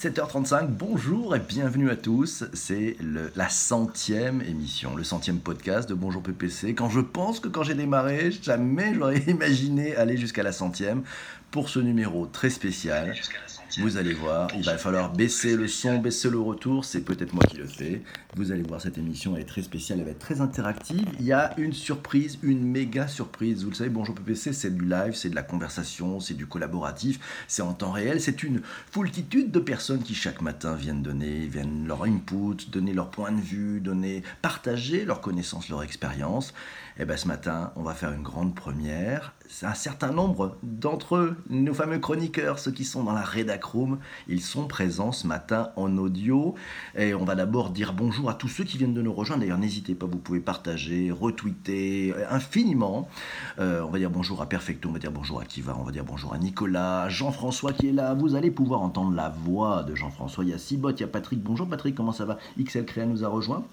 7h35, bonjour et bienvenue à tous. C'est la centième émission, le centième podcast de Bonjour PPC. Quand je pense que quand j'ai démarré, jamais j'aurais imaginé aller jusqu'à la centième pour ce numéro très spécial. Vous allez voir, il va falloir baisser le son, baisser le retour. C'est peut-être moi qui le fais. Vous allez voir, cette émission elle est très spéciale, elle va être très interactive. Il y a une surprise, une méga surprise. Vous le savez, Bonjour PPC, c'est du live, c'est de la conversation, c'est du collaboratif, c'est en temps réel. C'est une foultitude de personnes qui chaque matin viennent donner, viennent leur input, donner leur point de vue, donner, partager leurs connaissances, leur expérience. Eh bien ce matin, on va faire une grande première. Un certain nombre d'entre eux, nos fameux chroniqueurs, ceux qui sont dans la rédac room, ils sont présents ce matin en audio. Et on va d'abord dire bonjour à tous ceux qui viennent de nous rejoindre. D'ailleurs, n'hésitez pas, vous pouvez partager, retweeter euh, infiniment. Euh, on va dire bonjour à Perfecto, on va dire bonjour à Kiva, on va dire bonjour à Nicolas, Jean-François qui est là. Vous allez pouvoir entendre la voix de Jean-François. Il y a Sibot, il y a Patrick. Bonjour Patrick, comment ça va? XL Créa nous a rejoint.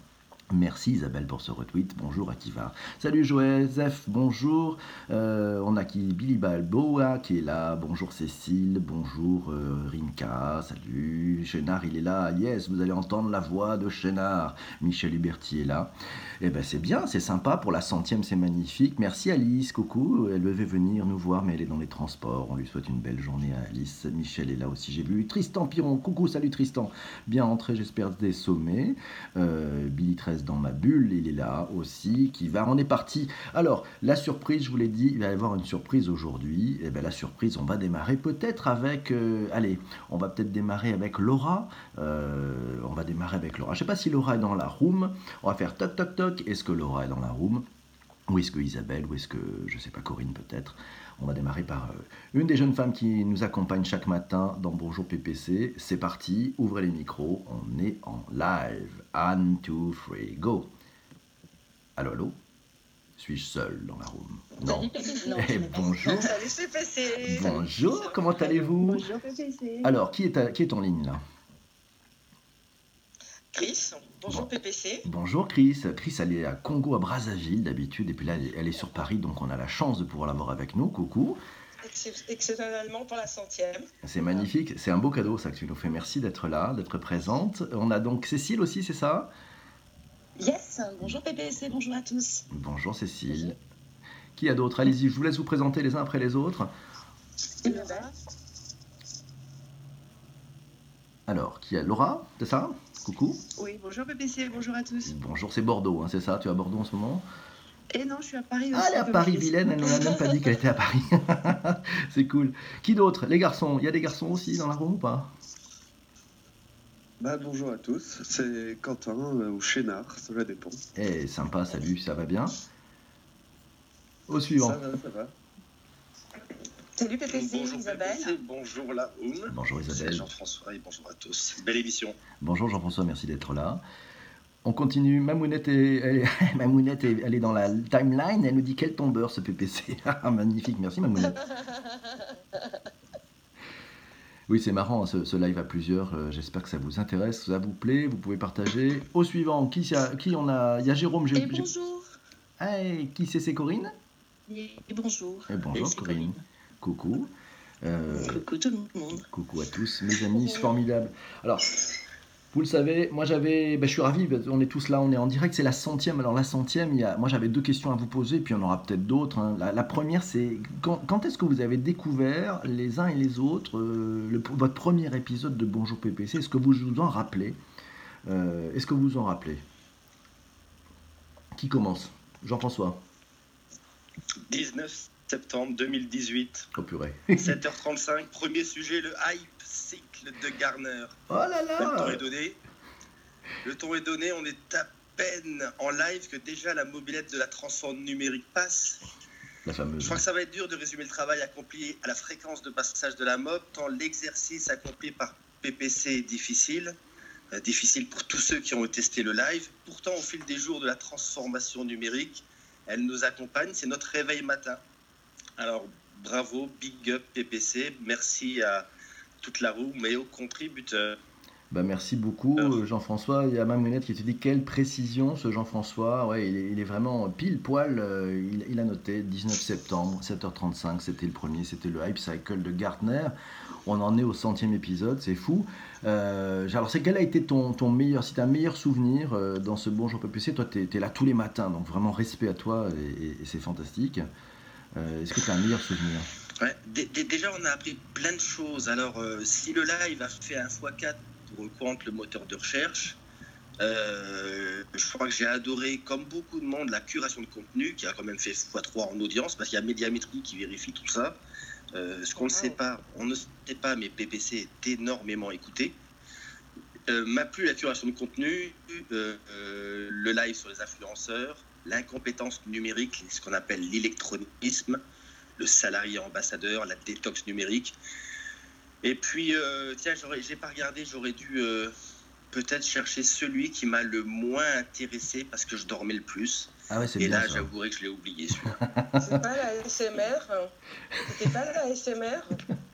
Merci Isabelle pour ce retweet. Bonjour Akiva. Salut Joseph, bonjour. Euh, on a qui? Billy Balboa qui est là. Bonjour Cécile, bonjour euh, Rinka, salut. Chénard, il est là. Yes, vous allez entendre la voix de Chénard. Michel Huberti est là. Eh ben c'est bien, c'est sympa. Pour la centième, c'est magnifique. Merci Alice, coucou. Elle devait venir nous voir, mais elle est dans les transports. On lui souhaite une belle journée à Alice. Michel est là aussi, j'ai vu. Tristan Piron, coucou, salut Tristan. Bien entré, j'espère, des sommets. Euh, Billy 13 dans ma bulle, il est là aussi, qui va. On est parti. Alors, la surprise, je vous l'ai dit, il va y avoir une surprise aujourd'hui. Et eh bien la surprise, on va démarrer peut-être avec. Euh, allez, on va peut-être démarrer avec Laura. Euh, on va démarrer avec Laura. Je sais pas si Laura est dans la room. On va faire toc toc toc. Est-ce que Laura est dans la room? Ou est-ce que Isabelle Ou est-ce que, je sais pas, Corinne peut-être on va démarrer par euh, une des jeunes femmes qui nous accompagne chaque matin dans Bonjour PPC. C'est parti, ouvrez les micros, on est en live. One, two, three, go. Allô, allô? Suis-je seul dans la room? Non. Eh, bonjour. Salut PPC. Bonjour, comment allez-vous? Bonjour PPC. Alors, qui est, qui est en ligne là? Chris, bonjour PPC. Bonjour Chris. Chris, elle est à Congo, à Brazzaville d'habitude, et puis là, elle est sur Paris, donc on a la chance de pouvoir l'avoir avec nous. Coucou. Exceptionnellement pour la centième. C'est magnifique, c'est un beau cadeau ça que tu nous fais. Merci d'être là, d'être présente. On a donc Cécile aussi, c'est ça? Yes, bonjour PPC, bonjour à tous. Bonjour Cécile. Qui a d'autres Allez-y, je vous laisse vous présenter les uns après les autres. Alors, qui a Laura, c'est ça? Coucou. Oui, bonjour PPC, bonjour à tous. Bonjour, c'est Bordeaux, hein, c'est ça Tu es à Bordeaux en ce moment? Et non, je suis à Paris Ah, aussi. elle est à Paris, Vilaine, elle ne même pas dit qu'elle était à Paris. c'est cool. Qui d'autre? Les garçons. Il y a des garçons aussi dans la room ou pas? Bah, bonjour à tous, c'est Quentin euh, ou Chénard, ça dépend. Eh, sympa, salut, ça va bien? Au suivant. Ça va, ça va. Salut PPC, bonjour Isabelle. PPC, bonjour la Oum. Bonjour Isabelle. Jean-François et bonjour à tous. Belle émission. Bonjour Jean-François, merci d'être là. On continue. Mamounette, est, elle, est, Mamounette est, elle est dans la timeline. Elle nous dit quel tombeur ce PPC. Ah, magnifique, merci Mamounette. Oui, c'est marrant ce, ce, live à plusieurs. Euh, J'espère que ça vous intéresse, ça vous plaît. Vous pouvez partager. Au suivant, qui, qui on a? Il y a Jérôme. Et bonjour. Hey, qui c'est? C'est Corinne? Et bonjour. Et bonjour Et Corinne. Coucou. Euh, coucou tout le monde. Coucou à tous, mes amis, c'est formidable. Alors, vous le savez, moi j'avais, ben, je suis ravi, on est tous là, on est en direct, c'est la centième. Alors la centième, il y a, moi j'avais deux questions à vous poser, puis en aura peut-être d'autres. Hein. La, la, première, c'est quand, quand est-ce que vous avez découvert les uns et les autres euh, le, votre premier épisode de Bonjour PPC Est-ce que vous vous en rappelez? Euh, Est-ce que vous vous en rappelez? Qui commence? Jean-François 19 septembre 2018. Oh purée. 7h35, premier sujet, le hype cycle de Garner. Oh là là Le temps est donné. Le temps est donné, on est à peine en live que déjà la mobilette de la transforme numérique passe. La fameuse. Je crois que ça va être dur de résumer le travail accompli à la fréquence de passage de la mob, tant l'exercice accompli par PPC est difficile. Euh, difficile pour tous ceux qui ont testé le live. Pourtant, au fil des jours de la transformation numérique, elle nous accompagne, c'est notre réveil matin. Alors, bravo, big up PPC, merci à toute la roue, mais aux contributeurs. Bah merci beaucoup Jean-François. Il y a Mamounette qui te dit quelle précision ce Jean-François. Ouais, il est, il est, vraiment pile poil. Euh, il, il, a noté 19 septembre, 7h35, c'était le premier, c'était le Hype Cycle de Gartner. On en est au centième épisode, c'est fou. Euh, alors, c'est quel a été ton, ton meilleur, si as un meilleur souvenir euh, dans ce Bonjour PPC Toi, tu es, là tous les matins, donc vraiment respect à toi et, et- et c'est fantastique. Euh, Est-ce que tu as un meilleur souvenir Ouais, dé- dé- déjà, on a appris plein de choses. Alors, euh, si le live a fait un x4 pour compte le moteur de recherche, euh, je crois que j'ai adoré, comme beaucoup de monde, la curation de contenu, qui a quand même fait x3 en audience, parce qu'il y a Médiamétrie qui vérifie tout ça. Ce qu'on ne sait pas, on ne sait pas, mais PPC est énormément écouté. M'a plu la curation de contenu, le live sur les influenceurs, l'incompétence numérique, ce qu'on appelle l'électronisme, le salarié ambassadeur, la détox numérique. Et puis, euh, tiens, j'ai pas regardé, j'aurais dû euh, peut-être chercher celui qui m'a le moins intéressé parce que je dormais le plus. Ah ouais, c'est Et bien là, ça. j'avouerai que je l'ai oublié celui-là. C'est pas la SMR. C'était pas la SMR.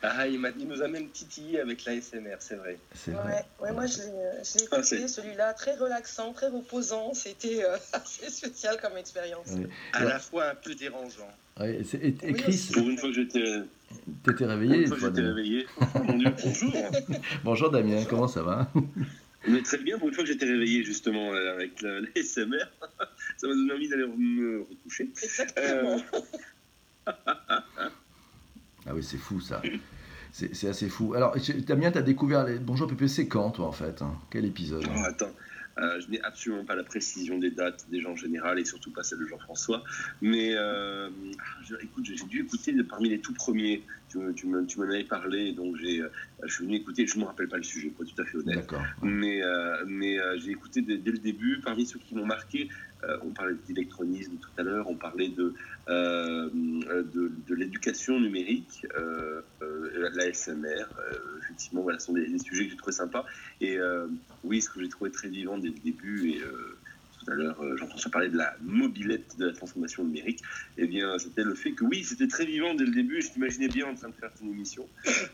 ah, il, m'a- il nous a même titillé avec la SMR, c'est vrai. C'est vrai. Ouais, moi je l'ai je l'ai Ah, écouté, celui-là, très relaxant, très reposant. C'était euh, assez spécial comme expérience. Ouais. À Ouais. la fois un peu dérangeant. Ouais, et c'est- et, et Oui, Chris. Pour une fois que j'étais t'étais pour réveillé une fois que j'étais réveillé. Oh mon Dieu, bonjour. Bonjour Damien, comment ça va? Mais très bien, pour une fois que j'étais réveillé justement euh, avec la, la SMR, ça m'a donné envie d'aller me recoucher. Exactement. Ah oui, c'est fou ça. C'est assez fou. Alors, Damien, tu as découvert les Bonjour PPC quand, toi, en fait hein? Quel épisode Oh, attends, euh, je n'ai absolument pas la précision des dates des gens en général et surtout pas celle de Jean-François. Mais euh, ah, je- écoute, j'ai dû écouter de- parmi les tout premiers. Tu, me- tu me- tu m'en avais parlé, donc j'ai, euh, je suis venu écouter. Je ne me rappelle pas le sujet, pour être tout à fait honnête. D'accord. Mais, euh, mais euh, j'ai écouté dès, dès le début, parmi ceux qui m'ont marqué, euh, on parlait d'électronisme tout à l'heure, on parlait de, euh, de, l'éducation numérique, euh, euh, la SMR, euh, effectivement, voilà, ce sont des, sujets que j'ai trouvé sympas. Et euh, oui, ce que j'ai trouvé très vivant dès le début, et euh, tout à l'heure, euh, Jean-François parlait de la mobilette de la transformation numérique, eh bien, c'était le fait que oui, c'était très vivant dès le début, je t'imaginais bien en train de faire ton émission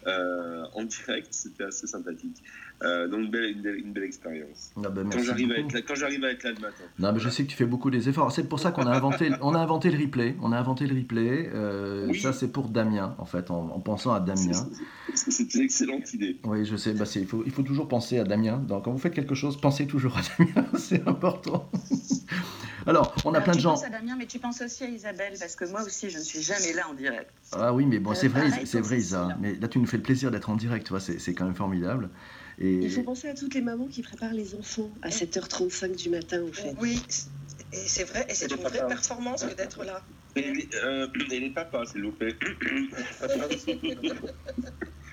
euh, en direct, c'était assez sympathique. Euh, donc, une belle, une belle, une belle expérience. Ah ben, Quand j'arrive à, être là- quand j'arrive à être là le matin. Non, mais je sais que tu fais beaucoup des efforts. C'est pour ça qu'on a inventé, on a inventé le replay. On a inventé le replay. Euh, Oui. Ça, c'est pour Damien, en fait, en, en pensant à Damien. C'est- c'est- C'est une excellente idée. Oui, je sais. Bah, c'est- il, faut, il faut toujours penser à Damien. Donc, quand vous faites quelque chose, pensez toujours à Damien. c'est important. Alors, on a Alors, plein de tu gens. penses à Damien, mais tu penses aussi à Isabelle, parce que moi aussi, je ne suis jamais là en direct. Ah oui, mais bon, Euh, c'est vrai, pareil c'est vrai. Isa. Mais là, tu nous fais le plaisir d'être en direct, tu vois. C'est c'est quand même formidable. Et Il faut penser à toutes les mamans qui préparent les enfants à 7h35 du matin, en fait. Oui, et c'est vrai, et c'est une vraie performance que d'être là. Et les, euh, et les papas, s'il vous plaît.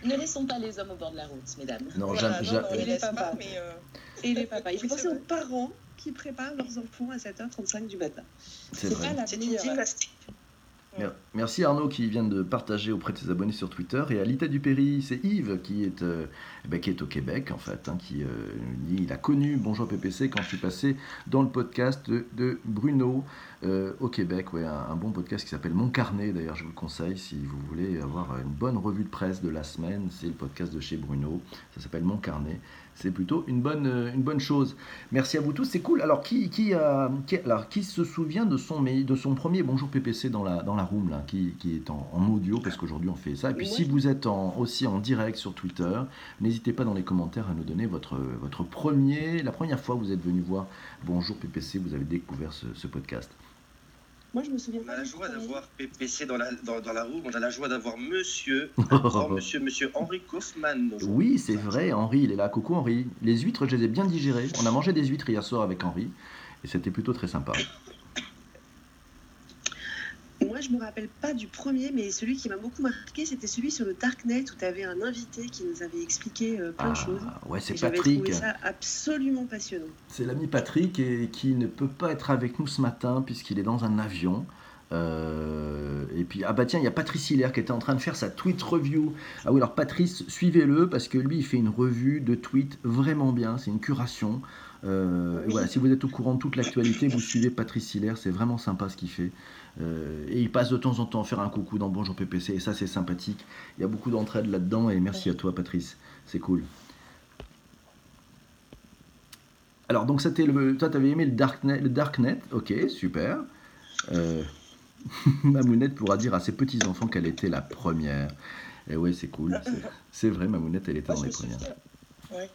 Ne laissons pas les hommes au bord de la route, mesdames. non, Voilà, jamais, non, non, Et les papas. pas, mais euh, Et les papas. Il faut penser aux parents qui préparent leurs enfants à 7h35 du matin. c'est pas la c'est une meilleure. Merci Arnaud qui vient de partager auprès de ses abonnés sur Twitter. Et à Lita Dupéry, c'est Yves qui est, euh, ben, qui est au Québec en fait. hein, qui, euh, il a connu Bonjour PPC quand je suis passé dans le podcast de Bruno euh, au Québec. Ouais, un, un bon podcast qui s'appelle Mon Carnet d'ailleurs, je vous le conseille si vous voulez avoir une bonne revue de presse de la semaine. C'est le podcast de chez Bruno. Ça s'appelle Mon Carnet. C'est plutôt une bonne, euh, une bonne chose. Merci à vous tous, c'est cool. Alors, qui, qui, a- qui- alors, qui se souvient de son, de son premier Bonjour PPC dans la, dans la room, là, qui, qui est en, en audio, parce qu'aujourd'hui on fait ça. Et puis, si vous êtes en- aussi en direct sur Twitter, n'hésitez pas dans les commentaires à nous donner votre, votre premier, la première fois que vous êtes venu voir Bonjour PPC, vous avez découvert ce, ce podcast. Moi, je me souviens On a la joie d'avoir PPC dans la, dans, dans la roue. On a la joie d'avoir monsieur, monsieur, monsieur Henri Kaufmann. Oui, c'est vrai, Henri, il est là. Coucou Henri. Les huîtres, je les ai bien digérées. On a mangé des huîtres hier soir avec Henri. Et c'était plutôt très sympa. Moi, je me rappelle pas du premier, mais celui qui m'a beaucoup marqué, c'était celui sur le Darknet où tu avais un invité qui nous avait expliqué euh, plein de choses. Ah, ouais, Et c'est Patrick. trouvé ça absolument passionnant. C'est l'ami Patrick et qui ne peut pas être avec nous ce matin puisqu'il est dans un avion. Euh, et puis, ah bah tiens, il y a Patrice Hilaire qui était en train de faire sa tweet review. Ah oui, alors Patrice, suivez-le parce que lui, il fait une revue de tweets vraiment bien. C'est une curation. Euh, et voilà, si vous êtes au courant de toute l'actualité, vous suivez Patrice Hilaire. C'est vraiment sympa ce qu'il fait. Euh, et il passe de temps en temps faire un coucou dans Bonjour PPC. Et ça, c'est sympathique. Il y a beaucoup d'entraide là-dedans. Et merci à toi, Patrice. C'est cool. Alors, donc, c'était le. Toi, t'avais aimé le Darknet, le Darknet? Ok, super. Euh, Mamounette pourra dire à ses petits-enfants qu'elle était la première. Et ouais, c'est cool. C'est- vrai, Mamounette, elle était Moi, dans les premières. Ouais.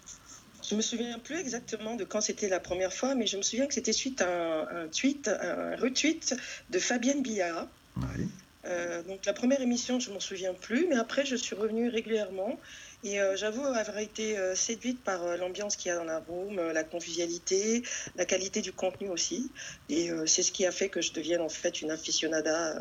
Je me souviens plus exactement de quand c'était la première fois, mais je me souviens que c'était suite à un, un tweet, un retweet de Fabienne Billard. Euh, donc la première émission, je m'en souviens plus, mais après je suis revenue régulièrement et euh, j'avoue avoir été euh, séduite par l'ambiance qu'il y a dans la room, la convivialité, la qualité du contenu aussi. Et c'est ce qui a fait que je devienne en fait une aficionada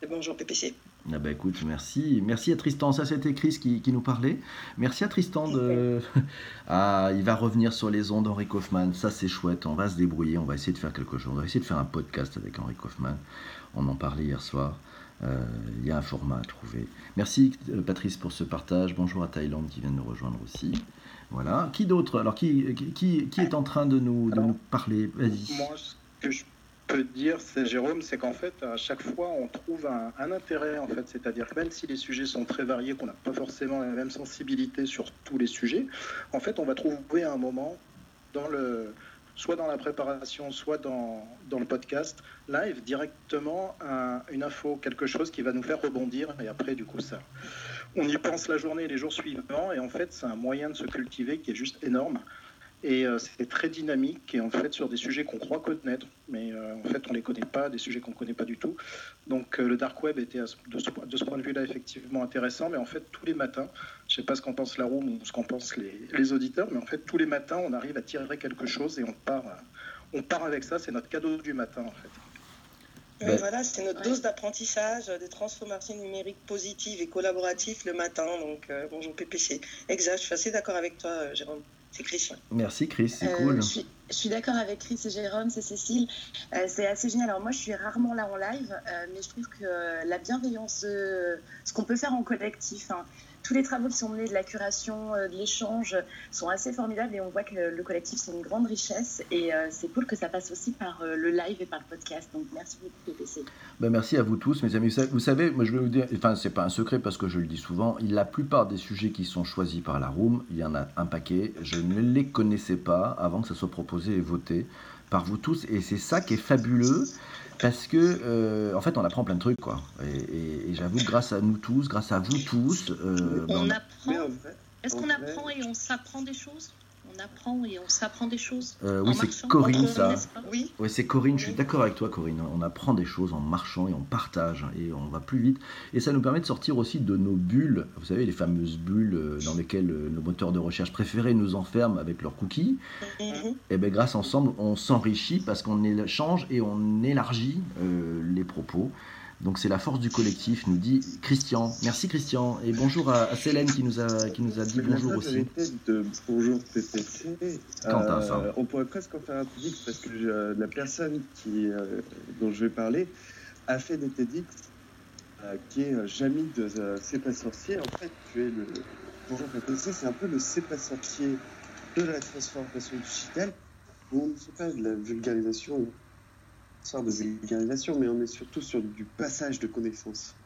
de Bonjour PPC. Ah bah écoute, merci. Merci à Tristan. Ça, c'était Chris qui, qui nous parlait. Merci à Tristan de. Ah, il va revenir sur les ondes Henri Kaufmann. Ça, c'est chouette. On va se débrouiller. On va essayer de faire quelque chose. On va essayer de faire un podcast avec Henri Kaufmann. On en parlait hier soir. Euh, Il y a un format à trouver. Merci euh, Patrice pour ce partage. Bonjour à Thaïlande qui vient de nous rejoindre aussi. Voilà. Qui d'autre? Alors, qui, qui, qui est en train de nous, de Alors, nous parler? Vas-y. Moi, ce que je peux dire, c'est Jérôme, c'est qu'en fait, à chaque fois, on trouve un, intérêt, en fait. C'est-à-dire que même si les sujets sont très variés, qu'on n'a pas forcément la même sensibilité sur tous les sujets, en fait, on va trouver un moment dans le soit dans la préparation, soit dans, le podcast, live, directement un- une info, quelque chose qui va nous faire rebondir. Et après, du coup, ça, on y pense la journée et les jours suivants. Et en fait, c'est un moyen de se cultiver qui est juste énorme. Et euh, c'est très dynamique et en fait sur des sujets qu'on croit connaître, mais euh, en fait on les connaît pas, des sujets qu'on connaît pas du tout. Donc euh, le dark web était ce- de ce, de ce point de vue-là effectivement intéressant, mais en fait tous les matins, je sais pas ce qu'en pense la room ou ce qu'en pensent les, les auditeurs, mais en fait tous les matins on arrive à tirer quelque chose et on part, euh, on part avec ça, c'est notre cadeau du matin en fait. Ouais, Ben- voilà, c'est notre Ouais. dose d'apprentissage, de transformation numérique positive et collaborative le matin. Donc euh, Bonjour PPC. Exact, je suis assez d'accord avec toi, Jérôme. C'est Christian. Merci Chris, c'est Euh, cool. Je suis, d'accord avec Chris et Jérôme, c'est Cécile. Euh, c'est assez génial. Alors moi, je suis rarement là en live, euh, mais je trouve que la bienveillance, ce qu'on peut faire en collectif, hein, tous les travaux qui sont menés de la curation, euh, de l'échange, sont assez formidables et on voit que le, le collectif, c'est une grande richesse. Et euh, c'est cool que ça passe aussi par euh, le live et par le podcast. Donc merci beaucoup, PPC. Ben, merci à vous tous, mes amis. Vous savez, moi je vais vous dire, enfin c'est pas un secret parce que je le dis souvent, la plupart des sujets qui sont choisis par la room, il y en a un paquet, je ne les connaissais pas avant que ça soit proposé et voté par vous tous, et c'est ça qui est fabuleux. Parce que, euh, en fait, on apprend plein de trucs, quoi. Et, et- et j'avoue, que grâce à nous tous, grâce à vous tous, euh, ben, On on a- apprend. Est-ce qu'on apprend et on s'apprend des choses? On apprend et on s'apprend des choses euh, oui, c'est Corinne, ça. Oui, Ouais, c'est Corinne, je suis d'accord avec toi Corinne. On apprend des choses en marchant et on partage et on va plus vite. Et ça nous permet de sortir aussi de nos bulles, vous savez, les fameuses bulles euh, dans lesquelles euh, nos moteurs de recherche préférés nous enferment avec leurs cookies. Mhm. Et bien grâce ensemble, on s'enrichit parce qu'on échange et on élargit euh, les propos. Donc c'est la force du collectif, nous dit Christian. Merci Christian. Et bonjour à, à Célène qui nous a, qui nous a dit bonjour aussi. de Bonjour PPC. Ça. euh, on pourrait presque en faire un TEDx parce que je- la personne qui, euh, dont je vais parler a fait des TEDx euh, qui est euh, Jamie de euh, C'est pas sorcier. En fait, tu es le Bonjour PPC, c'est un peu le C'est pas sorcier de la transformation digitale. On ne fait pas de la vulgarisation, sorte de vulgarisation, mais on est surtout sur du passage de connaissances.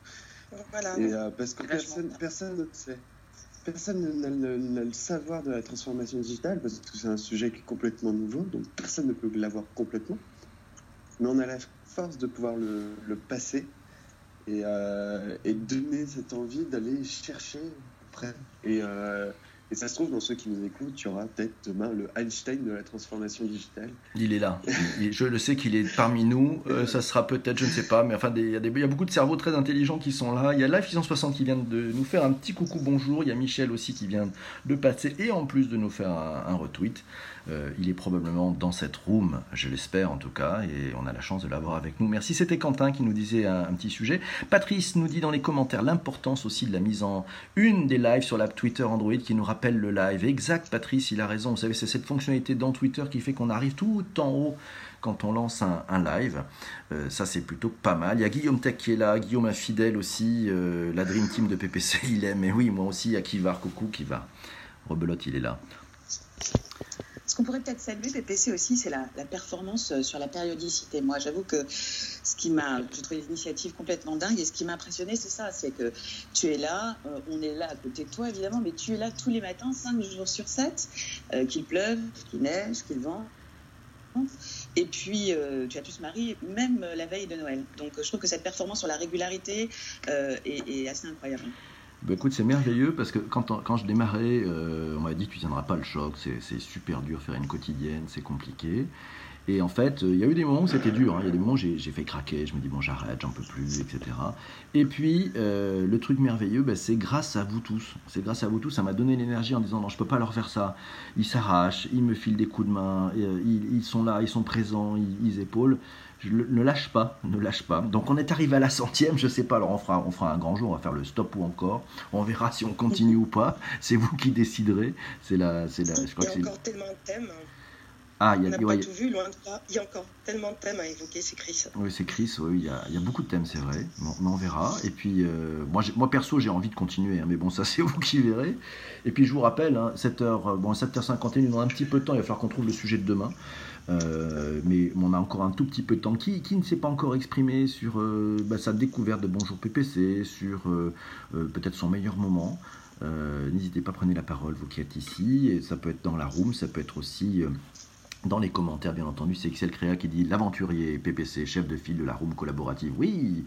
voilà. Et, euh, parce que personne, personne ne sait. Personne n'a le, n'a le savoir de la transformation digitale parce que c'est un sujet qui est complètement nouveau, donc personne ne peut l'avoir complètement. Mais on a la force de pouvoir le, le passer et, euh, et donner cette envie d'aller chercher après. Et, euh, et ça se trouve, dans ceux qui nous écoutent, il y aura peut-être demain le Einstein de la transformation digitale. Il est là. Je le sais qu'il est parmi nous. Euh, ça sera peut-être, je ne sais pas, mais enfin, il y, a beaucoup de cerveaux très intelligents qui sont là. Il y a Life 660 qui vient de nous faire un petit coucou bonjour. Il y a Michel aussi qui vient de passer et en plus de nous faire un retweet. Euh, il est probablement dans cette room, je l'espère en tout cas, et on a la chance de l'avoir avec nous. Merci, c'était Quentin qui nous disait un, petit sujet. Patrice nous dit dans les commentaires l'importance aussi de la mise en une des lives sur l'app Twitter Android qui nous rappelle le live. Exact, Patrice, il a raison. Vous savez, c'est cette fonctionnalité dans Twitter qui fait qu'on arrive tout en haut quand on lance un, live. Euh, ça, c'est plutôt pas mal. Il y a Guillaume Tech qui est là, Guillaume un fidèle aussi, euh, la Dream Team de PPC, il aime. Et oui, moi aussi, il y a Kivar, coucou, Kivar. Rebelote, il est là. Ce qu'on pourrait peut-être saluer, PPC aussi, c'est la, performance euh, sur la périodicité. Moi, j'avoue que ce qui m'a, je trouve l'initiative complètement dingue et ce qui m'a impressionné, c'est ça, c'est que tu es là, euh, on est là à côté de toi évidemment, mais tu es là tous les matins, 5 jours sur 7, euh, qu'il pleuve, qu'il neige, qu'il vent. Et puis, tu as tous Marie, même la veille de Noël. Donc, je trouve que cette performance sur la régularité est assez incroyable. Bah, écoute, c'est merveilleux parce que quand, quand je démarrais, euh, on m'a dit tu tiendras pas le choc, c'est super dur faire une quotidienne, c'est compliqué. Et en fait, euh, il y a eu des moments où c'était dur, hein. il y a des moments où j'ai fait craquer, je me dis bon j'arrête, j'en peux plus, etc. Et puis euh, le truc merveilleux, bah, c'est grâce à vous tous, c'est grâce à vous tous, ça m'a donné l'énergie en disant non je peux pas leur faire ça, ils s'arrachent, ils me filent des coups de main, ils, ils sont là, ils sont présents, ils épaulent. Je le- ne lâche pas, ne lâche pas. Donc on est arrivé à la centième, je sais pas, alors on fera, on fera un grand jour, on va faire le stop ou encore. On verra si on continue ou pas. C'est vous qui déciderez. C'est la, c'est la, je crois Il y a encore tellement de thèmes. Ah, il On y n'a a, pas ouais, tout vu, loin de là. Il y a encore tellement de thèmes à évoquer, c'est Chris. oui, c'est Chris, oui, il y, a, il y a beaucoup de thèmes, c'est vrai, mais on, on verra. Et puis, euh, moi, moi, perso, j'ai envie de continuer, hein, mais bon, ça, c'est vous qui verrez. Et puis, je vous rappelle, hein, 7h, bon, 7h51, il nous a un petit peu de temps, il va falloir qu'on trouve le sujet de demain. Euh, mais on a encore un tout petit peu de temps. Qui, ne s'est pas encore exprimé sur euh, bah, sa découverte de Bonjour PPC, sur euh, peut-être son meilleur moment? N'hésitez pas, prenez la parole, vous qui êtes ici. Et ça peut être dans la room, ça peut être aussi dans les commentaires, bien entendu. C'est Excel Créa qui dit l'aventurier PPC, chef de file de la room collaborative. Oui,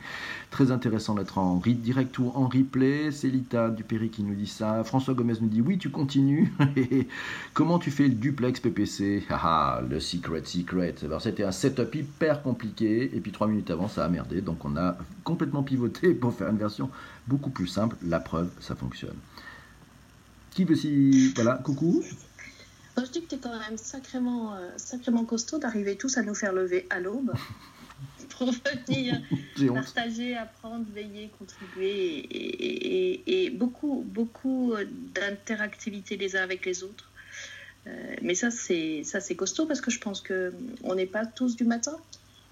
très intéressant d'être en direct ou en replay. C'est Lita Dupéry qui nous dit ça. François Gomez nous dit oui, tu continues. Comment tu fais le duplex PPC Ah, ah, le secret secret. Alors, c'était un setup hyper compliqué. Et puis, trois minutes avant, ça a merdé. Donc, on a complètement pivoté pour faire une version beaucoup plus simple. La preuve, ça fonctionne. Qui veut si. Voilà, coucou. Moi, je dis que tu es quand même sacrément, euh, sacrément costaud d'arriver tous à nous faire lever à l'aube pour venir partager, apprendre, veiller, contribuer et, et- et- et beaucoup, beaucoup euh, d'interactivité les uns avec les autres. Euh, mais ça, c'est ça, c'est costaud parce que je pense que on n'est pas tous du matin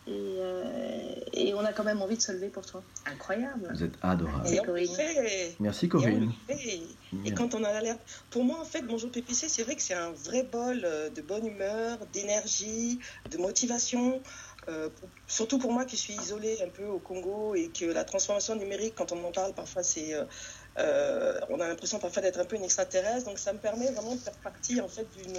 et, euh, et on a quand même envie de se lever pour toi. Incroyable. Vous êtes adorable. Et Corinne. fait. Merci Et on Corinne. fait. Et quand on a l'alerte, pour moi en fait, Bonjour PPC, c'est vrai que c'est un vrai bol euh, de bonne humeur, d'énergie, de motivation. Euh, pour- surtout pour moi qui suis isolée un peu au Congo et que la transformation numérique, quand on en parle, parfois c'est, euh, euh, on a l'impression parfois d'être un peu une extraterrestre. Donc ça me permet vraiment de faire partie en fait d'une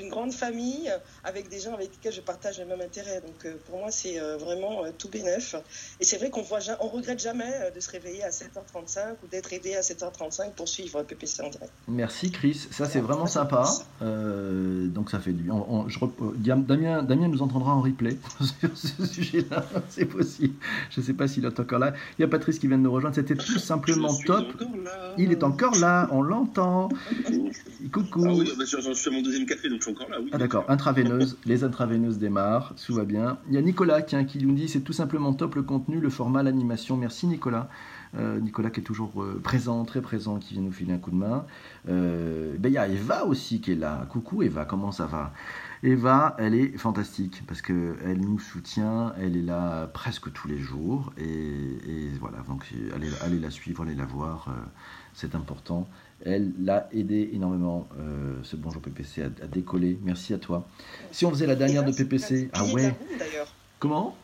d'une grande famille avec des gens avec lesquels je partage le même intérêt. Donc euh, pour moi c'est euh, vraiment euh, tout bénef. Et c'est vrai qu'on voit, on regrette jamais euh, de se réveiller à 7h35 ou d'être aidé à 7h35 pour suivre PPC en direct. Merci Chris, ça c'est vraiment sympa. Euh, donc ça fait du. on- je euh, Damien, Damien nous entendra en replay sur ce sujet-là, c'est possible. Je ne sais pas s'il est encore là. Il y a Patrice qui vient de nous rejoindre. C'était tout simplement Je top. Il est encore là, on l'entend. Coucou. Ah oui, bah, j'en suis à mon deuxième café, donc je Ah d'accord, intraveineuse, les intraveineuses démarrent, tout va bien. Il y a Nicolas qui nous dit c'est tout simplement top le contenu, le format, l'animation. Merci Nicolas. Euh, Nicolas qui est toujours euh, présent, très présent, qui vient nous filer un coup de main. Ben, il y a Eva aussi qui est là. Coucou Eva, comment ça va? Eva, elle est fantastique parce que elle nous soutient, elle est là presque tous les jours et, voilà donc allez, allez la suivre, allez la voir, euh, c'est important. Elle l'a aidé énormément, euh, ce Bonjour PPC, à, à décoller. Merci à toi. Si on faisait la dernière de PPC, ah ouais. Comment?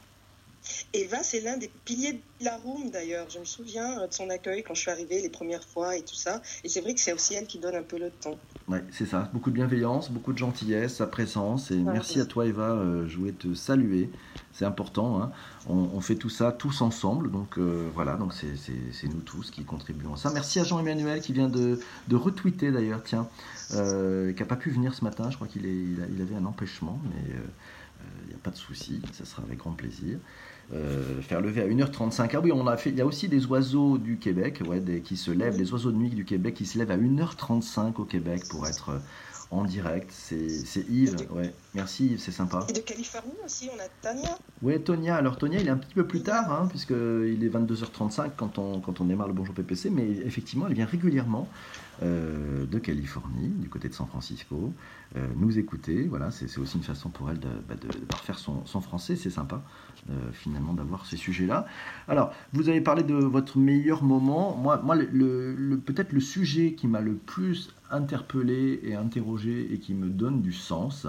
Eva, c'est l'un des piliers de la room d'ailleurs. Je me souviens euh, de son accueil quand je suis arrivée les premières fois et tout ça. Et c'est vrai que c'est aussi elle qui donne un peu le temps. Ouais, c'est ça. Beaucoup de bienveillance, beaucoup de gentillesse, sa présence. Et merci à toi, Eva. euh, je voulais te saluer. C'est important. hein. On, on fait tout ça tous ensemble. Donc euh, voilà, donc c'est- nous tous qui contribuons à ça. Merci à Jean-Emmanuel qui vient de, de retweeter d'ailleurs, tiens, euh, qui n'a pas pu venir ce matin. Je crois qu'il il il avait un empêchement, mais il n'y a pas de souci. Ça sera avec grand plaisir. Euh, faire lever à 1h35. Ah oui, on a fait. Il y a aussi des oiseaux du Québec, ouais, des- qui se lèvent, les oiseaux de nuit du Québec qui se lèvent à 1h35 au Québec pour être euh, en direct. C'est Yves, ouais. Merci Yves, c'est sympa. Et de Californie aussi, on a Tania. Ouais, Tonia. Alors Tonia, il est un petit peu plus tard, hein, puisque il est 22h35 quand on, quand on démarre le Bonjour PPC, mais effectivement, elle vient régulièrement euh, de Californie, du côté de San Francisco, euh, nous écouter. Voilà, c'est aussi une façon pour elle de, bah, de- de parfaire son, français. C'est sympa, euh, finalement, d'avoir ces sujets-là. Alors, vous avez parlé de votre meilleur moment. Moi, peut-être le sujet qui m'a le plus interpellé et interrogé et qui me donne du sens,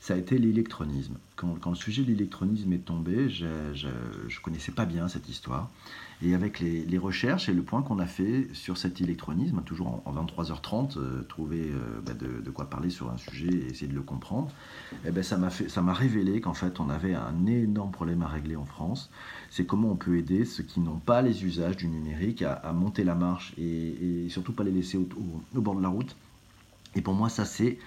ça a été l'électronisme. Quand, quand, le sujet de l'électronisme est tombé, je ne connaissais pas bien cette histoire. Et avec les, recherches et le point qu'on a fait sur cet électronisme, toujours en, 23h30, euh, trouver euh, bah de, quoi parler sur un sujet et essayer de le comprendre, eh ben ça m'a révélé qu'en fait on avait un énorme problème à régler en France. C'est comment on peut aider ceux qui n'ont pas les usages du numérique à, monter la marche et, surtout pas les laisser au, bord de la route. Et pour moi, ça c'est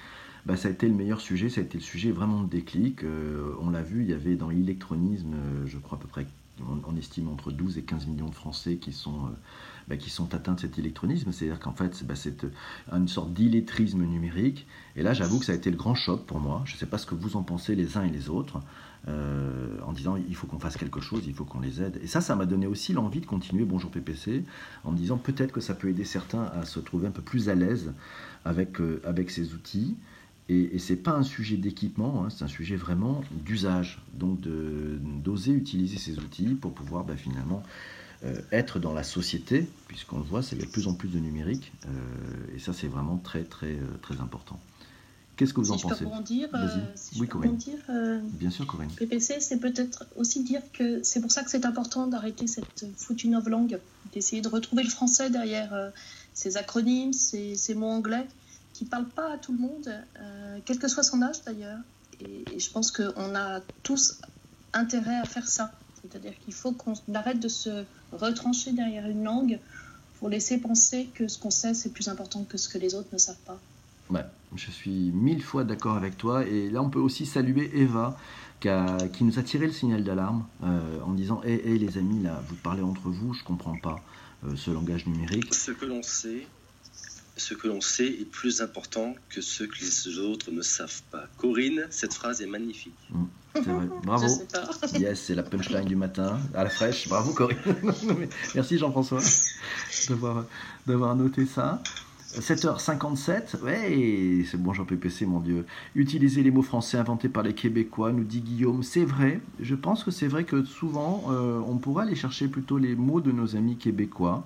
bah, ça a été le meilleur sujet, ça a été le sujet vraiment de déclic. Euh, on l'a vu, il y avait dans l'électronisme, je crois à peu près, on, estime entre 12 et 15 millions de Français qui sont, euh, bah, qui sont atteints de cet électronisme. C'est-à-dire qu'en fait, bah, c'est une sorte d'illettrisme numérique. Et là, j'avoue que ça a été le grand choc pour moi. Je ne sais pas ce que vous en pensez les uns et les autres. en disant il faut qu'on fasse quelque chose, il faut qu'on les aide. Et ça, ça m'a donné aussi l'envie de continuer Bonjour PPC en me disant peut-être que ça peut aider certains à se trouver un peu plus à l'aise avec, avec ces outils. Et, et ce n'est pas un sujet d'équipement, hein, c'est un sujet vraiment d'usage. Donc d'oser utiliser ces outils pour pouvoir bah, finalement euh, être dans la société, puisqu'on le voit, c'est de plus en plus de numérique. Euh, et ça, c'est vraiment très, très, euh, très important. Qu'est-ce que vous si en je pensez? peux rebondir, si Oui, je peux Corinne. rebondir, euh, Bien sûr, Corinne. PPC, c'est peut-être aussi dire que c'est pour ça que c'est important d'arrêter cette foutue langue, d'essayer de retrouver le français derrière euh, ces acronymes, ces, ces mots anglais qui ne parle pas à tout le monde, euh, quel que soit son âge d'ailleurs. Et, et, je pense qu'on a tous intérêt à faire ça. C'est-à-dire qu'il faut qu'on arrête de se retrancher derrière une langue pour laisser penser que ce qu'on sait, c'est plus important que ce que les autres ne savent pas. Ouais, je suis mille fois d'accord avec toi. Et là, on peut aussi saluer Eva, qui, a, qui nous a tiré le signal d'alarme euh, en disant Hé, hey, hey, les amis, là, vous parlez entre vous, je ne comprends pas euh, ce langage numérique. Ce que l'on sait, ce que l'on sait est plus important que ce que les autres ne savent pas. Corinne, cette phrase est magnifique. Mmh, c'est vrai. Bravo. Yes, c'est la punchline du matin, à la fraîche. Bravo Corinne. Merci Jean-François d'avoir noté ça. 7h57, ouais, c'est bon Jean PPC, mon Dieu. Utiliser les mots français inventés par les Québécois, nous dit Guillaume. C'est vrai, je pense que c'est vrai que souvent, euh, on pourrait aller chercher plutôt les mots de nos amis québécois.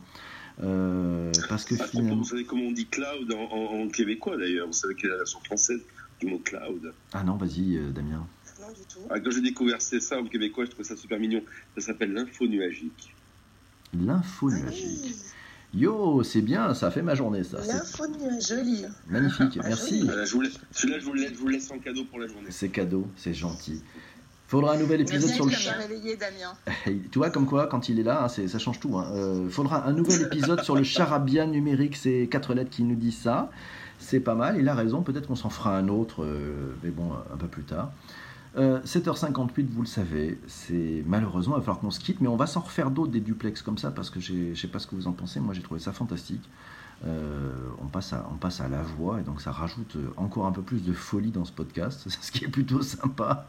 Euh, parce que ah, finalement... Vous savez comment on dit cloud en, en, en québécois d'ailleurs Vous savez quelle est la version française du mot cloud Ah non, vas-y euh, Damien. Non, du tout. Ah, quand j'ai découvert ça en québécois, je trouve ça super mignon. Ça s'appelle l'info nuagique. L'info nuagique. Yo, c'est bien, ça fait ma journée ça. L'info joli. Magnifique, merci. Voilà, je vous laisse, celui-là, je vous, je vous laisse en cadeau pour la journée. C'est cadeau, c'est gentil. Faudra un nouvel épisode sur le chat. tu vois, comme quoi, quand il est là, hein, ça change tout. Hein. Euh, faudra un nouvel épisode sur le charabia numérique, c'est quatre lettres qui nous disent ça. C'est pas mal, il a raison, peut-être qu'on s'en fera un autre, euh, mais bon, un peu plus tard. Euh, 7h58, vous le savez, c'est malheureusement, il va falloir qu'on se quitte, mais on va s'en refaire d'autres des duplex comme ça, parce que je sais pas ce que vous en pensez, moi j'ai trouvé ça fantastique. Euh, on, passe à, on passe à la voix et donc ça rajoute encore un peu plus de folie dans ce podcast, ce qui est plutôt sympa.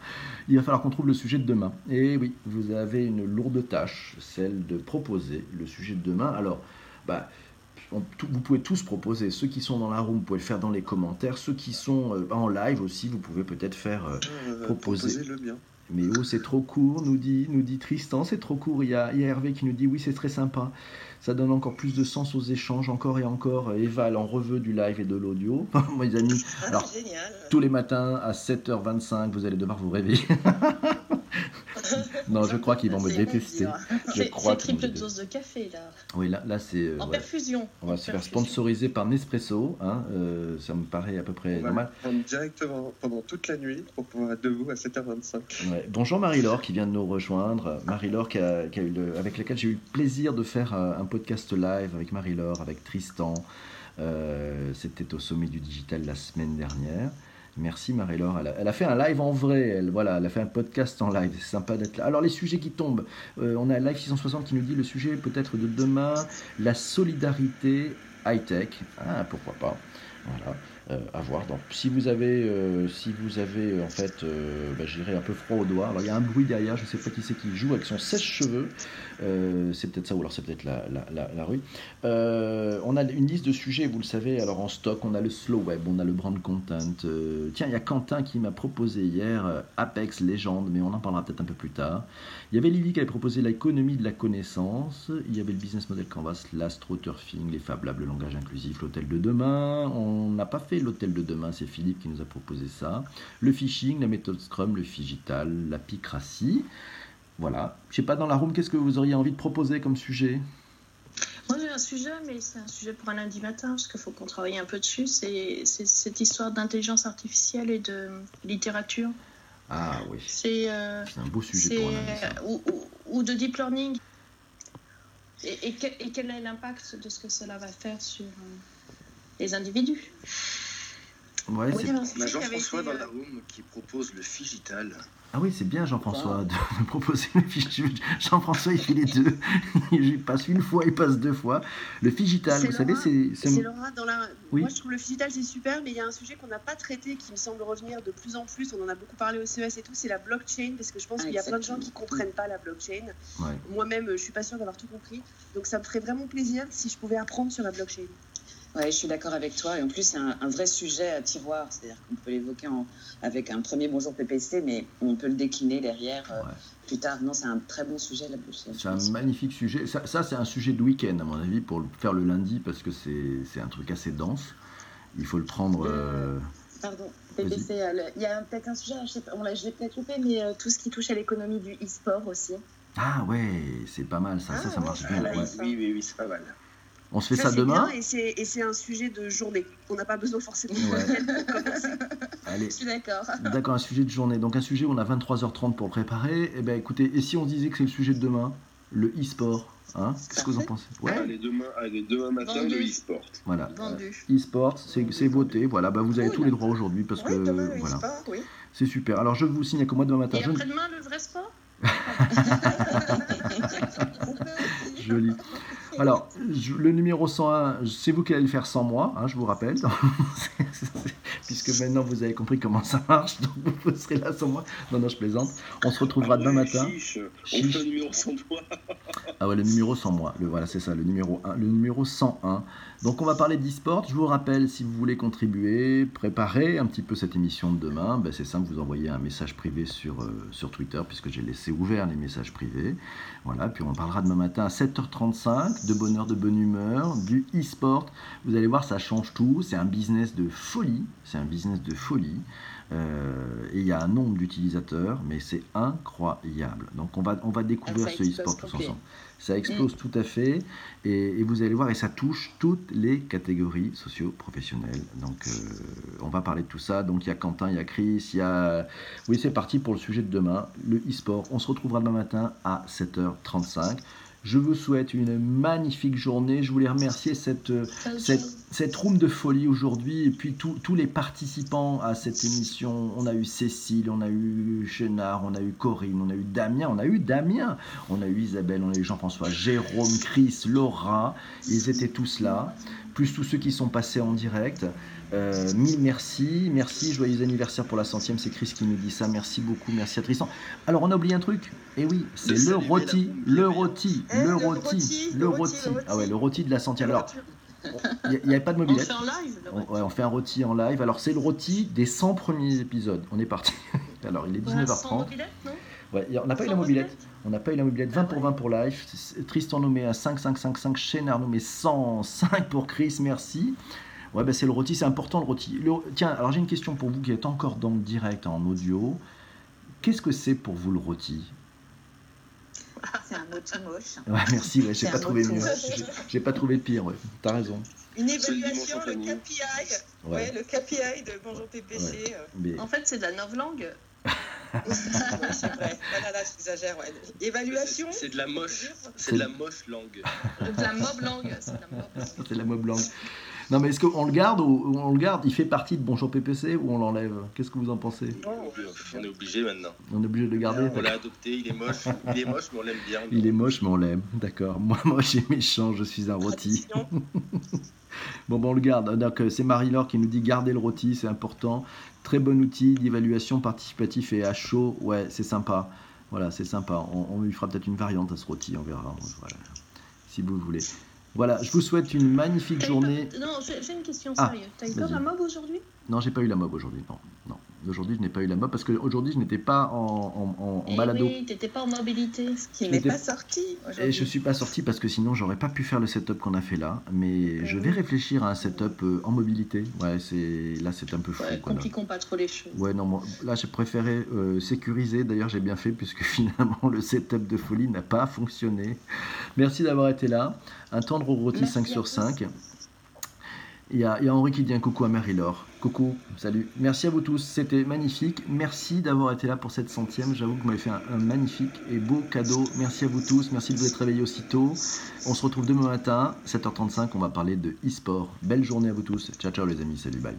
Il va falloir qu'on trouve le sujet de demain. Et oui, vous avez une lourde tâche, celle de proposer le sujet de demain. Alors, bah, on, tout, vous pouvez tous proposer. Ceux qui sont dans la room, vous pouvez le faire dans les commentaires. Ceux qui sont euh, en live aussi, vous pouvez peut-être faire euh, proposer. le bien. Mais oh, c'est trop court, nous dit, nous dit Tristan, c'est trop court. Il y, a, il y a Hervé qui nous dit oui, c'est très sympa. Ça donne encore plus de sens aux échanges, encore et encore. Eva, elle en reveux du live et de l'audio. Mes amis, alors, tous les matins à 7h25, vous allez devoir vous réveiller. non, je crois qu'ils vont me détester. C'est triple dose de café, là. Oui, là, là c'est. Euh, en ouais. perfusion. On va en se faire sponsoriser par Nespresso. Hein, euh, ça me paraît à peu près On va normal. le prendre directement pendant toute la nuit pour pouvoir être debout à 7h25. Ouais. Bonjour Marie-Laure qui vient de nous rejoindre. Marie-Laure qui a, qui a eu le- avec laquelle j'ai eu le plaisir de faire euh, un podcast live avec Marie-Laure, avec Tristan. Euh, C'était au sommet du digital la semaine dernière. Merci Marie-Laure. Elle, a- fait un live en vrai. Elle, voilà, elle a fait un podcast en live. C'est sympa d'être là. Alors les sujets qui tombent. Euh, on a Live 660 qui nous dit le sujet peut-être de demain, la solidarité high-tech. Ah, pourquoi pas. Voilà. Euh, à voir. Donc, si vous avez, euh, si vous avez euh, en fait, bah, je dirais un peu froid aux doigts. Alors il y a un bruit derrière. Je ne sais pas qui c'est qui joue avec son sèche-cheveux. C'est peut-être ça ou alors c'est peut-être la, rue. On a une liste de sujets, vous le savez. Alors en stock, on a le slow web, on a le brand content. Tiens, il y a Quentin qui m'a proposé hier Apex Legend, mais on en parlera peut-être un peu plus tard. Il y avait Lily qui avait proposé l'économie de la connaissance. Il y avait le business model canvas, l'astroturfing, les Fab Labs, le langage inclusif, l'hôtel de demain. On n'a pas fait l'hôtel de demain, c'est Philippe qui nous a proposé ça. Le phishing, la méthode Scrum, le Figital, la picratie. Voilà. Je sais pas, dans la room, qu'est-ce que vous auriez envie de proposer comme sujet? Moi, j'ai un sujet, mais c'est un sujet pour un lundi matin, parce qu'il faut qu'on travaille un peu dessus. C'est cette histoire d'intelligence artificielle et de littérature. Ah oui, C'est euh, un beau sujet pour un lundi, ça. euh, ou, ou- ou de deep learning. Et, et que- et quel est l'impact de ce que cela va faire sur euh, les individus? Ouais, Oui, c'est- Jean-François dans la room qui propose le Figital. Ah oui, c'est bien Jean-François de me proposer le fichier. Jean-François, il fait les deux. Il passe une fois, il passe deux fois. Le Figital, vous savez, Laura. c'est... c'est- C'est Laura dans la. Oui. Moi, je trouve le digital c'est super, mais il y a un sujet qu'on n'a pas traité qui me semble revenir de plus en plus. On en a beaucoup parlé au CES et tout. C'est la blockchain, parce que je pense Ah, qu'il y a plein de gens qui comprennent pas la blockchain. Ouais. Moi-même, je suis pas sûre d'avoir tout compris. Donc, ça me ferait vraiment plaisir si je pouvais apprendre sur la blockchain. Ouais, je suis d'accord avec toi. Et en plus, c'est un, un vrai sujet à tiroir. C'est-à-dire qu'on peut l'évoquer avec un premier bonjour PPC, mais on peut le décliner derrière euh, Ouais. plus tard. Non, c'est un très bon sujet, la blockchain. C'est un magnifique sujet. Ça, ça, c'est un sujet de week-end, à mon avis, pour le faire le lundi, parce que c'est un truc assez dense. Il faut le prendre... euh, Pardon. PPC, euh, il y a peut-être un sujet, je, sais pas, on l'a- je l'ai peut-être loupé, mais euh, tout ce qui touche à l'économie du e-sport aussi. Ah ouais, c'est pas mal, ça, ça, ça Ah, marche ouais, bien. oui, ouais. oui, oui, oui, c'est pas mal. On se fait Ça, demain bien et c'est et un sujet de journée. On n'a pas besoin forcément de Ouais. commencer. Allez, Je suis d'accord. d'accord, un sujet de journée. Donc un sujet où on a 23h30 pour préparer. Eh bien écoutez, et si on disait que c'est le sujet de demain Le e-sport hein Qu'est-ce que vous en pensez? Ouais, Allez, demain, allez, demain matin, Vendu. le e-sport. voilà. E-sport, c'est voté. Voilà, bah, vous avez Oui, tous les droits aujourd'hui parce Oui, que demain, le voilà, e-sport, oui. c'est super. Alors je vous signale que moi demain matin, Et je ne- après-demain, le vrai sport? Joli. Alors, le numéro 101, c'est vous qui allez le faire sans moi, hein, je vous rappelle. Puisque maintenant vous avez compris comment ça marche, donc vous serez là sans moi. Non, non, je plaisante. On se retrouvera Ah demain matin. chiche. On Chiche. fait un numéro sans toi. Ah ouais, le numéro sans moi. Le, voilà, c'est ça, le numéro 1, le numéro 101. Donc on va parler d'e-sport. Je vous rappelle, si vous voulez contribuer, préparer un petit peu cette émission de demain, ben, c'est simple, vous envoyez un message privé sur, euh, sur Twitter, puisque j'ai laissé ouvert les messages privés. Voilà, puis on parlera demain matin à 7h35 de bonheur, de bonne humeur, du e-sport. Vous allez voir, ça change tout. C'est un business de folie. C'est un business de folie. Euh, et il y a un nombre d'utilisateurs, mais c'est incroyable. Donc on va, on va découvrir Ah, ce e-sport tous ensemble. Ça explose tout à fait. Et, et vous allez voir, et ça touche toutes les catégories socio-professionnelles. Donc euh, on va parler de tout ça. Donc il y a Quentin, il y a Chris, il y a... Oui, c'est parti pour le sujet de demain, le e-sport. On se retrouvera demain matin à 7h35. Je vous souhaite une magnifique journée. Je voulais remercier cette, euh, cette, cette room de folie aujourd'hui et puis tous tous les participants à cette émission. On a eu Cécile, on a eu Chénard, on a eu Corinne, on a eu Damien, on a eu Damien, on a eu Isabelle, on a eu Jean-François, Jérôme, Chris, Laura. Ils étaient tous là, plus tous ceux qui sont passés en direct. Euh, mille merci, merci, joyeux anniversaire pour la centième, c'est Chris qui nous dit ça, merci beaucoup, merci à Tristan. Alors on a oublié un truc, et oui, c'est De le saluer rôti, le rôti, Eh, le le rôti, rôti, le le rôti, rôti, le ah ouais, rôti. le rôti de la centième. Alors, il n'y avait pas de On mobilette. fait en live le On, ouais, on fait un rôti en live. Alors, c'est le rôti des 100 premiers épisodes. On est parti. Alors, il est Voilà, sans 19h30. mobilette, non? Ouais, on n'a pas eu la mobilette. On n'a pas eu la mobilette. 20 Ah pour ouais. 20 pour live. C'est- Tristan nommé à 5, 5, 5, 5. Chénard nommé 105 pour Chris. Merci. Ouais, ben c'est le rôti. C'est important le rôti. Le- Tiens, alors j'ai une question pour vous qui êtes encore dans le direct en audio. Qu'est-ce que c'est pour vous le rôti? C'est un mot tout moche. Ouais, merci. Ouais, j'ai pas trouvé mieux. J'ai- pas trouvé pire. Ouais. T'as raison. Une évaluation, le. KPI. Ouais. Ouais, le KPI de Bonjour PPC. euh. Mais En fait, c'est de la novlangue. Oui, c'est vrai. Là, là, là, j'exagère. Ouais. Évaluation. C'est de la moche. C'est- C'est de la moche langue. De la mob langue. C'est de la mob langue. Non, mais est-ce qu'on le garde ou on le garde? Il fait partie de Bonjour PPC ou on l'enlève? Qu'est-ce que vous en pensez? On est obligé maintenant. On est obligé de le garder On l'a adopté, il est moche. Il est moche, mais on l'aime bien. Il est moche, mais on l'aime. D'accord. Moi, moche et méchant, je suis un rôti. Bon, bon, on le garde. Donc, euh, c'est Marie-Laure qui nous dit garder le rôti, c'est important. Très bon outil d'évaluation participatif et à chaud. Ouais, c'est sympa. Voilà, c'est sympa. On, on lui fera peut-être une variante à ce rôti, on verra. Voilà. Si vous voulez. Voilà, je vous souhaite une magnifique journée. Non, j'ai une question Ah, sérieuse. T'as eu peur à mob aujourd'hui? Non, j'ai pas eu la mob aujourd'hui. Non, non. Aujourd'hui, je n'ai pas eu la mob parce qu'aujourd'hui, je n'étais pas en, en, en, Eh balado. oui, t'étais pas en mobilité. Qui Je n'est n'étais- pas sorti Et je suis pas sorti parce que sinon j'aurais pas pu faire le setup qu'on a fait là. Mais je vais réfléchir à un setup euh, en mobilité. Ouais, c'est là c'est un peu fou. Ouais, compliquons pas trop les choses. Ouais, non, moi, là j'ai préféré euh, sécuriser. D'ailleurs, j'ai bien fait puisque finalement le setup de folie n'a pas fonctionné. Merci d'avoir été là. Un tendre rôti Merci 5 à sur tous. 5. Il y, a, il y a Henri qui dit un coucou à Marie-Laure. Coucou, salut. Merci à vous tous, c'était magnifique. Merci d'avoir été là pour cette centième. J'avoue que vous m'avez fait un, un magnifique et beau cadeau. Merci à vous tous, merci de vous être réveillés aussitôt. On se retrouve demain matin, 7h35, on va parler de e-sport. Belle journée à vous tous. Ciao, ciao les amis, salut, bye.